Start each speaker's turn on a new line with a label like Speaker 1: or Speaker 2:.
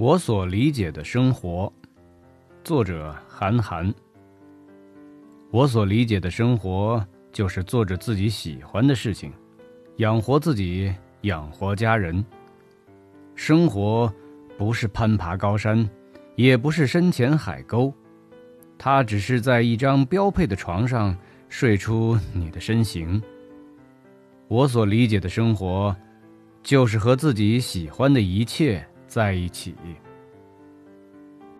Speaker 1: 我所理解的生活，作者韩寒。我所理解的生活，就是做着自己喜欢的事情，养活自己，养活家人。生活不是攀爬高山，也不是深潜海沟，它只是在一张标配的床上睡出你的身形。我所理解的生活，就是和自己喜欢的一切。在一起。